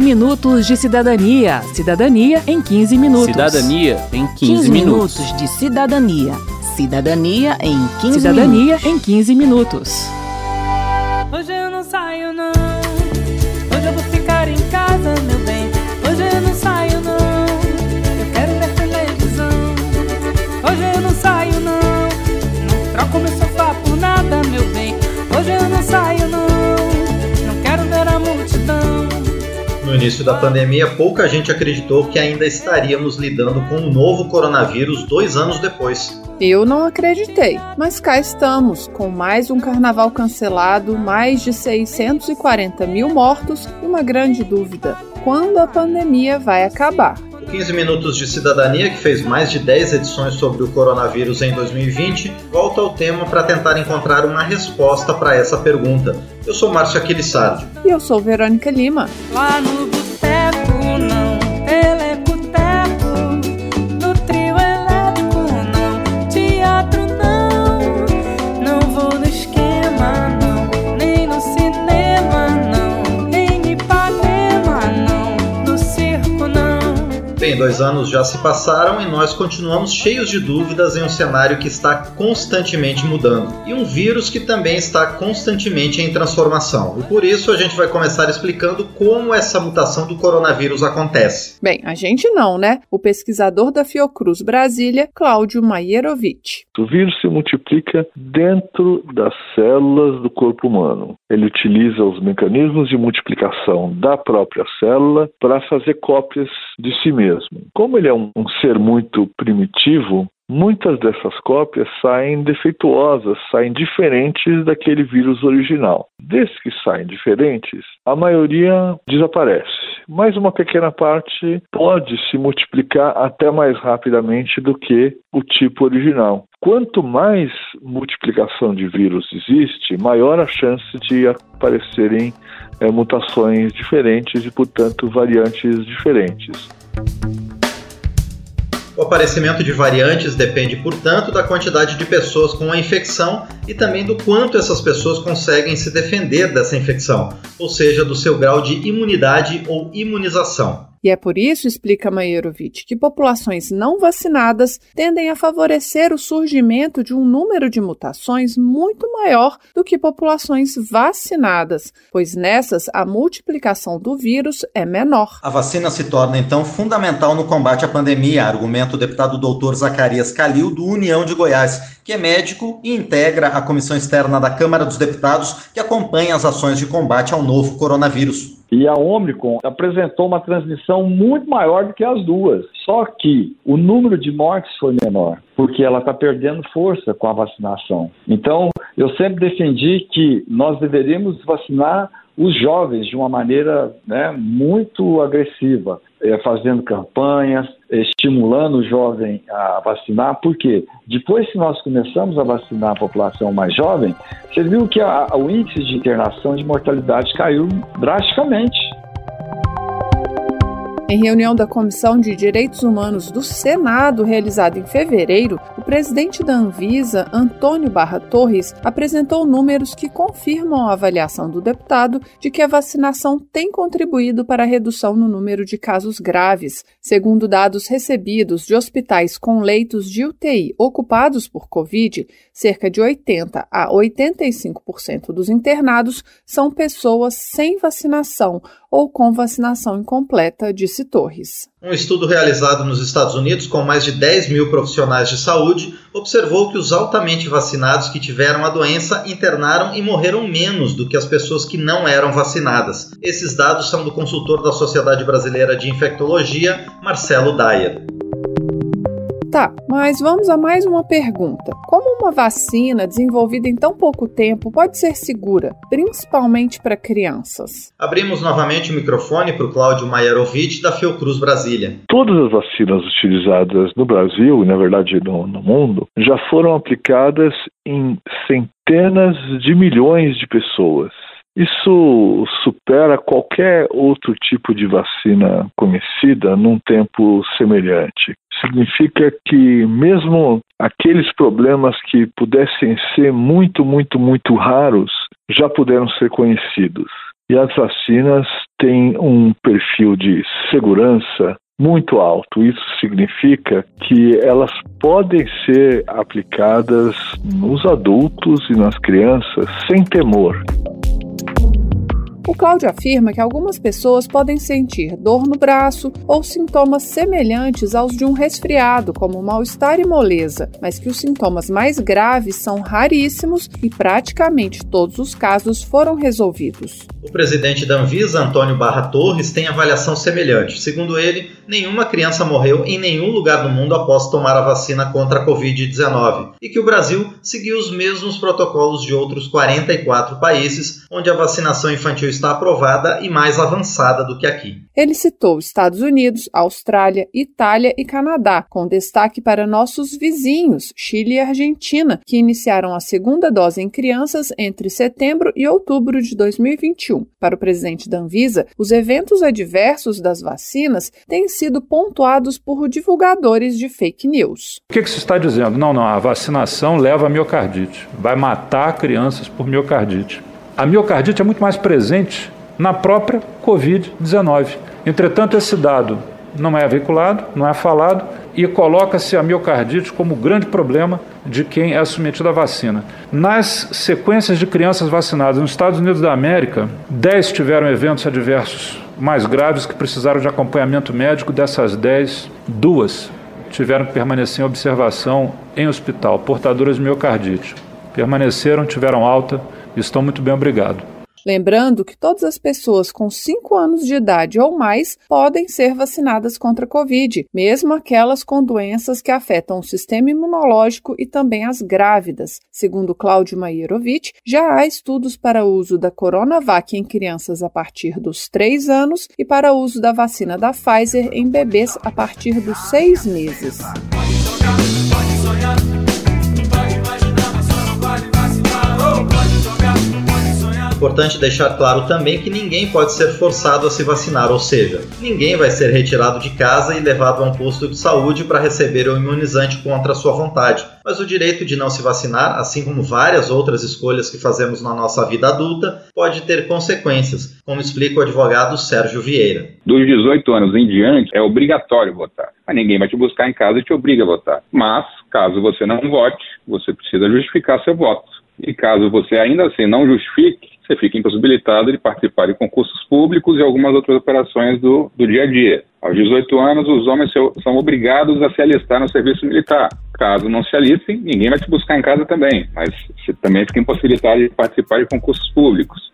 15 minutos de cidadania. Cidadania em 15 minutos. Cidadania em 15, 15 minutos. minutos de cidadania. Cidadania em 15 Cidadania minutos. em 15 minutos. Hoje eu não saio não. No início da pandemia, pouca gente acreditou que ainda estaríamos lidando com um novo coronavírus dois anos depois. Eu não acreditei, mas cá estamos, com mais um carnaval cancelado, mais de 640 mil mortos e uma grande dúvida: quando a pandemia vai acabar? 15 Minutos de Cidadania, que fez mais de 10 edições sobre o coronavírus em 2020, volta ao tema para tentar encontrar uma resposta para essa pergunta. Eu sou Márcio Aquilissardi. E eu sou Verônica Lima. Lá no dois anos já se passaram e nós continuamos cheios de dúvidas em um cenário que está constantemente mudando e um vírus que também está constantemente em transformação. E por isso a gente vai começar explicando como essa mutação do coronavírus acontece. Bem, a gente não, né? O pesquisador da Fiocruz Brasília, Cláudio Maierovic. O vírus se multiplica dentro das células do corpo humano. Ele utiliza os mecanismos de multiplicação da própria célula para fazer cópias de si mesmo. Como ele é um, um ser muito primitivo, muitas dessas cópias saem defeituosas, saem diferentes daquele vírus original. Desde que saem diferentes, a maioria desaparece, mas uma pequena parte pode se multiplicar até mais rapidamente do que o tipo original. Quanto mais multiplicação de vírus existe, maior a chance de aparecerem é, mutações diferentes e, portanto, variantes diferentes. O aparecimento de variantes depende, portanto, da quantidade de pessoas com a infecção e também do quanto essas pessoas conseguem se defender dessa infecção, ou seja, do seu grau de imunidade ou imunização. E é por isso, explica Maierovic, que populações não vacinadas tendem a favorecer o surgimento de um número de mutações muito maior do que populações vacinadas, pois nessas a multiplicação do vírus é menor. A vacina se torna então fundamental no combate à pandemia, argumenta o deputado doutor Zacarias Calil, do União de Goiás, que é médico e integra a comissão externa da Câmara dos Deputados que acompanha as ações de combate ao novo coronavírus. E a Omicron apresentou uma transmissão muito maior do que as duas. Só que o número de mortes foi menor, porque ela está perdendo força com a vacinação. Então, eu sempre defendi que nós deveríamos vacinar os jovens de uma maneira né, muito agressiva, é, fazendo campanhas, estimulando o jovem a vacinar, porque depois que nós começamos a vacinar a população mais jovem, você viu que a, o índice de internação de mortalidade caiu drasticamente. Em reunião da Comissão de Direitos Humanos do Senado, realizada em fevereiro, o presidente da Anvisa, Antônio Barra Torres, apresentou números que confirmam a avaliação do deputado de que a vacinação tem contribuído para a redução no número de casos graves. Segundo dados recebidos de hospitais com leitos de UTI ocupados por Covid, cerca de 80 a 85% dos internados são pessoas sem vacinação ou com vacinação incompleta, disse Torres. Um estudo realizado nos Estados Unidos com mais de 10 mil profissionais de saúde observou que os altamente vacinados que tiveram a doença internaram e morreram menos do que as pessoas que não eram vacinadas. Esses dados são do consultor da Sociedade Brasileira de Infectologia, Marcelo Dyer. Tá, mas vamos a mais uma pergunta. Como uma vacina desenvolvida em tão pouco tempo pode ser segura, principalmente para crianças? Abrimos novamente o microfone para o Cláudio Maierovic, da Fiocruz Brasília. Todas as vacinas utilizadas no Brasil, e na verdade no, no mundo, já foram aplicadas em centenas de milhões de pessoas. Isso supera qualquer outro tipo de vacina conhecida num tempo semelhante. Significa que, mesmo aqueles problemas que pudessem ser muito, muito, muito raros, já puderam ser conhecidos. E as vacinas têm um perfil de segurança muito alto. Isso significa que elas podem ser aplicadas nos adultos e nas crianças sem temor. O Cláudio afirma que algumas pessoas podem sentir dor no braço ou sintomas semelhantes aos de um resfriado, como mal-estar e moleza, mas que os sintomas mais graves são raríssimos e praticamente todos os casos foram resolvidos. O presidente da Anvisa, Antônio Barra Torres, tem avaliação semelhante. Segundo ele, nenhuma criança morreu em nenhum lugar do mundo após tomar a vacina contra a Covid-19 e que o Brasil seguiu os mesmos protocolos de outros 44 países onde a vacinação infantil está aprovada e mais avançada do que aqui. Ele citou Estados Unidos, Austrália, Itália e Canadá, com destaque para nossos vizinhos, Chile e Argentina, que iniciaram a segunda dose em crianças entre setembro e outubro de 2021. Para o presidente da Anvisa, os eventos adversos das vacinas têm sido pontuados por divulgadores de fake news. O que, que se está dizendo? Não, não, a vacinação leva a miocardite, vai matar crianças por miocardite. A miocardite é muito mais presente na própria Covid-19. Entretanto, esse dado não é veiculado, não é falado e coloca-se a miocardite como grande problema de quem é submetido à vacina. Nas sequências de crianças vacinadas nos Estados Unidos da América, 10 tiveram eventos adversos mais graves que precisaram de acompanhamento médico. Dessas 10, duas tiveram que permanecer em observação em hospital, portadoras de miocardite. Permaneceram, tiveram alta Estou muito bem, obrigado. Lembrando que todas as pessoas com 5 anos de idade ou mais podem ser vacinadas contra a Covid, mesmo aquelas com doenças que afetam o sistema imunológico e também as grávidas. Segundo Cláudio Maierovic, já há estudos para uso da Coronavac em crianças a partir dos 3 anos e para uso da vacina da Pfizer em bebês a partir dos 6 meses. Importante deixar claro também que ninguém pode ser forçado a se vacinar, ou seja, ninguém vai ser retirado de casa e levado a um posto de saúde para receber o imunizante contra sua vontade. Mas o direito de não se vacinar, assim como várias outras escolhas que fazemos na nossa vida adulta, pode ter consequências, como explica o advogado Sérgio Vieira. Dos 18 anos em diante, é obrigatório votar. Mas ninguém vai te buscar em casa e te obriga a votar. Mas, caso você não vote, você precisa justificar seu voto. E caso você ainda assim não justifique, você fica impossibilitado de participar de concursos públicos e algumas outras operações do, do dia a dia. Aos 18 anos, os homens são obrigados a se alistar no serviço militar. Caso não se alistem, ninguém vai te buscar em casa também, mas você também fica impossibilitado de participar de concursos públicos.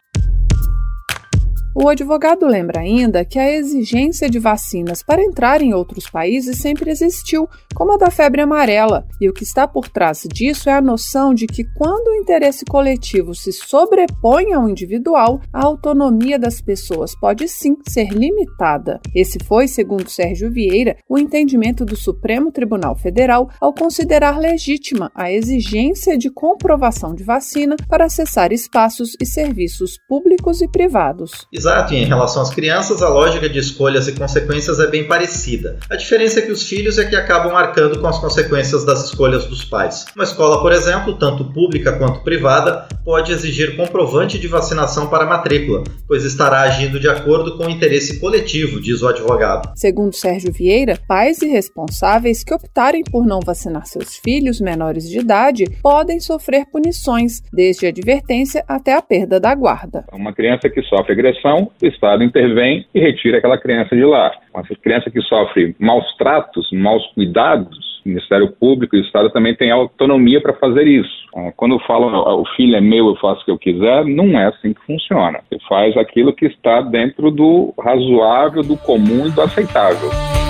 O advogado lembra ainda que a exigência de vacinas para entrar em outros países sempre existiu, como a da febre amarela, e o que está por trás disso é a noção de que quando o interesse coletivo se sobrepõe ao individual, a autonomia das pessoas pode sim ser limitada. Esse foi, segundo Sérgio Vieira, o entendimento do Supremo Tribunal Federal ao considerar legítima a exigência de comprovação de vacina para acessar espaços e serviços públicos e privados. Exato, e em relação às crianças, a lógica de escolhas e consequências é bem parecida. A diferença é que os filhos é que acabam marcando com as consequências das escolhas dos pais. Uma escola, por exemplo, tanto pública quanto privada, pode exigir comprovante de vacinação para a matrícula, pois estará agindo de acordo com o interesse coletivo, diz o advogado. Segundo Sérgio Vieira, pais e responsáveis que optarem por não vacinar seus filhos menores de idade podem sofrer punições, desde advertência até a perda da guarda. Uma criança que sofre agressão então, o Estado intervém e retira aquela criança de lá. Uma criança que sofre maus tratos, maus cuidados, o Ministério Público e o Estado também têm autonomia para fazer isso. Ah, quando falam o filho é meu, eu faço o que eu quiser, não é assim que funciona. Você faz aquilo que está dentro do razoável, do comum e do aceitável.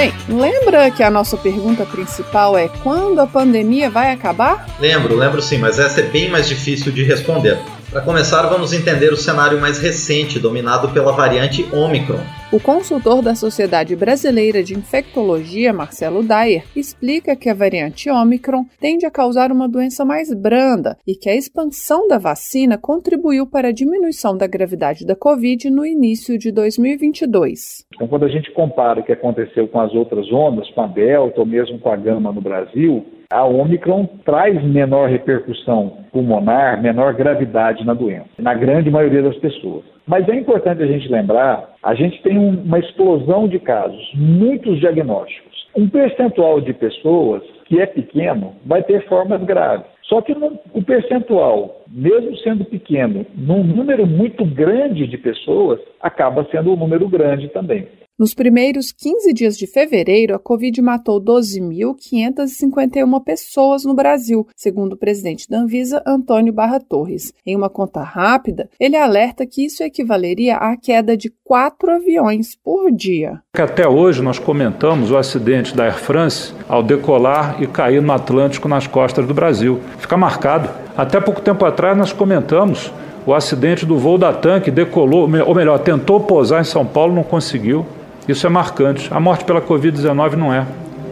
Bem, lembra que a nossa pergunta principal é quando a pandemia vai acabar? Lembro, lembro sim, mas essa é bem mais difícil de responder. Para começar, vamos entender o cenário mais recente, dominado pela variante Omicron. O consultor da Sociedade Brasileira de Infectologia, Marcelo Dyer, explica que a variante Omicron tende a causar uma doença mais branda e que a expansão da vacina contribuiu para a diminuição da gravidade da Covid no início de 2022. Então, quando a gente compara o que aconteceu com as outras ondas, com a Delta ou mesmo com a Gama no Brasil, a Omicron traz menor repercussão pulmonar, menor gravidade na doença, na grande maioria das pessoas. Mas é importante a gente lembrar, a gente tem uma explosão de casos, muitos diagnósticos. Um percentual de pessoas que é pequeno vai ter formas graves. Só que no, o percentual, mesmo sendo pequeno, num número muito grande de pessoas, acaba sendo um número grande também. Nos primeiros 15 dias de fevereiro, a Covid matou 12.551 pessoas no Brasil, segundo o presidente da Anvisa, Antônio Barra Torres. Em uma conta rápida, ele alerta que isso equivaleria à queda de quatro aviões por dia. Até hoje nós comentamos o acidente da Air France ao decolar e cair no Atlântico nas costas do Brasil. Fica marcado. Até pouco tempo atrás nós comentamos o acidente do voo da TAM que decolou, ou melhor, tentou pousar em São Paulo, não conseguiu. Isso é marcante. A morte pela Covid-19 não é.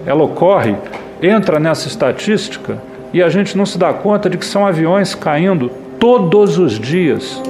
Ela ocorre, entra nessa estatística e a gente não se dá conta de que são aviões caindo todos os dias.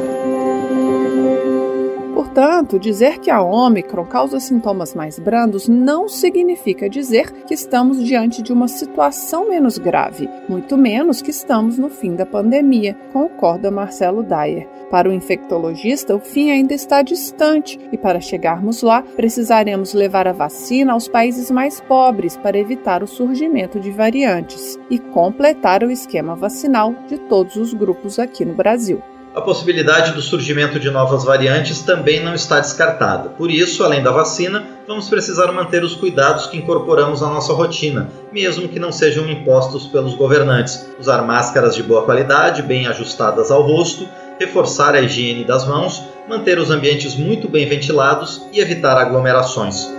Portanto, dizer que a Omicron causa sintomas mais brandos não significa dizer que estamos diante de uma situação menos grave, muito menos que estamos no fim da pandemia, concorda Marcelo Dyer. Para o infectologista, o fim ainda está distante e, para chegarmos lá, precisaremos levar a vacina aos países mais pobres para evitar o surgimento de variantes e completar o esquema vacinal de todos os grupos aqui no Brasil a possibilidade do surgimento de novas variantes também não está descartada. Por isso, além da vacina, vamos precisar manter os cuidados que incorporamos à nossa rotina, mesmo que não sejam impostos pelos governantes. Usar máscaras de boa qualidade, bem ajustadas ao rosto, reforçar a higiene das mãos, manter os ambientes muito bem ventilados e evitar aglomerações.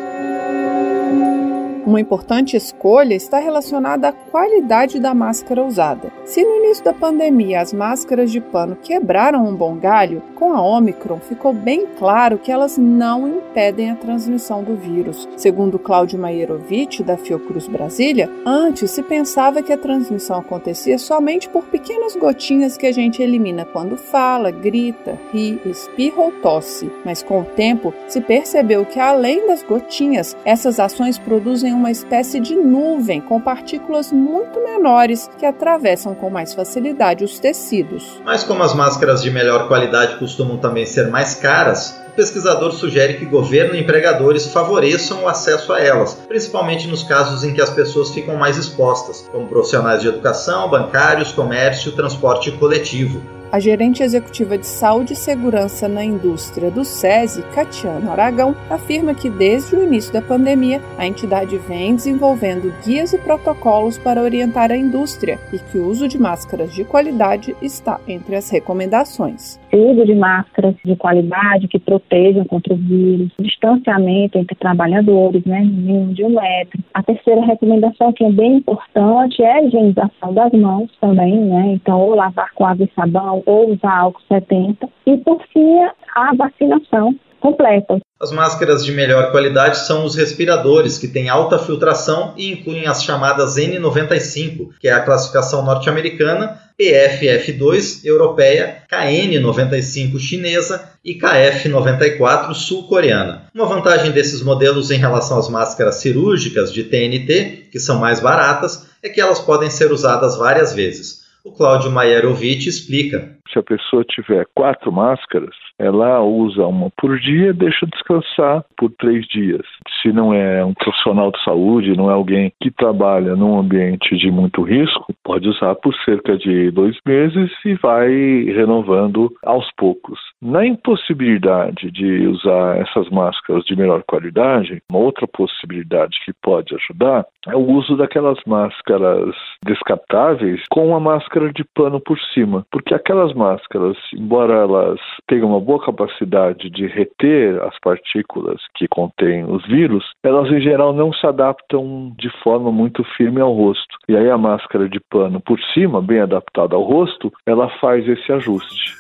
Uma importante escolha está relacionada à qualidade da máscara usada. Se no início da pandemia as máscaras de pano quebraram um bom galho, com a Omicron ficou bem claro que elas não impedem a transmissão do vírus. Segundo Cláudio Maierovitch, da Fiocruz Brasília, antes se pensava que a transmissão acontecia somente por pequenas gotinhas que a gente elimina quando fala, grita, ri, espirra ou tosse. Mas com o tempo se percebeu que além das gotinhas, essas ações produzem uma espécie de nuvem com partículas muito menores que atravessam com mais facilidade os tecidos. Mas como as máscaras de melhor qualidade costumam também ser mais caras, o pesquisador sugere que governo e empregadores favoreçam o acesso a elas, principalmente nos casos em que as pessoas ficam mais expostas, como profissionais de educação, bancários, comércio, transporte coletivo. A gerente executiva de saúde e segurança na indústria do SESI, Catiana Aragão, afirma que desde o início da pandemia, a entidade vem desenvolvendo guias e protocolos para orientar a indústria e que o uso de máscaras de qualidade está entre as recomendações. O uso de máscaras de qualidade que protejam contra o vírus, distanciamento entre trabalhadores, né, mínimo de um metro. A terceira recomendação que é bem importante é a higienização das mãos também, né, então ou lavar com água e sabão ou usar álcool 70. E, por fim, a vacinação completa. As máscaras de melhor qualidade são os respiradores, que têm alta filtração e incluem as chamadas N95, que é a classificação norte-americana, PFF2 europeia, KN95 chinesa e KF94 sul-coreana. Uma vantagem desses modelos em relação às máscaras cirúrgicas de TNT, que são mais baratas, é que elas podem ser usadas várias vezes. O Cláudio Maierovitch explica. Se a pessoa tiver quatro máscaras, ela usa uma por dia, deixa descansar por três dias. Se não é um profissional de saúde, não é alguém que trabalha num ambiente de muito risco, pode usar por cerca de dois meses e vai renovando aos poucos. Na impossibilidade de usar essas máscaras de melhor qualidade, uma outra possibilidade que pode ajudar é o uso daquelas máscaras descartáveis com a máscara de pano por cima, porque aquelas máscaras, embora elas tenham uma boa capacidade de reter as partículas que contêm os vírus, elas em geral não se adaptam de forma muito firme ao rosto. E aí a máscara de pano por cima, bem adaptada ao rosto, ela faz esse ajuste.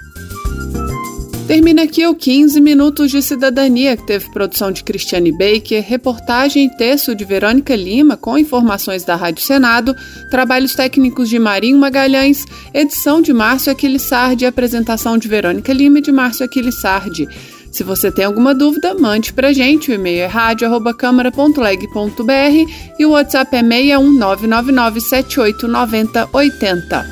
Termina aqui o 15 Minutos de Cidadania, que teve produção de Cristiane Baker, reportagem e texto de Verônica Lima, com informações da Rádio Senado, trabalhos técnicos de Marinho Magalhães, edição de Márcio Aquilissardi, apresentação de Verônica Lima e de Márcio Aquilissardi. Se você tem alguma dúvida, mande pra gente. O e-mail é rádio.câmara.leg.br e o WhatsApp é 61999789080.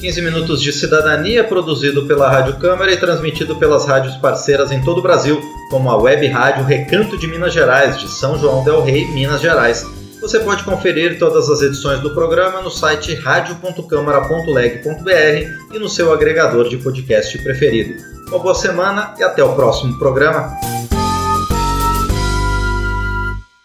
15 minutos de cidadania, produzido pela Rádio Câmara e transmitido pelas rádios parceiras em todo o Brasil, como a web rádio Recanto de Minas Gerais, de São João del Rei, Minas Gerais. Você pode conferir todas as edições do programa no site radio.câmara.leg.br e no seu agregador de podcast preferido. Uma boa semana e até o próximo programa.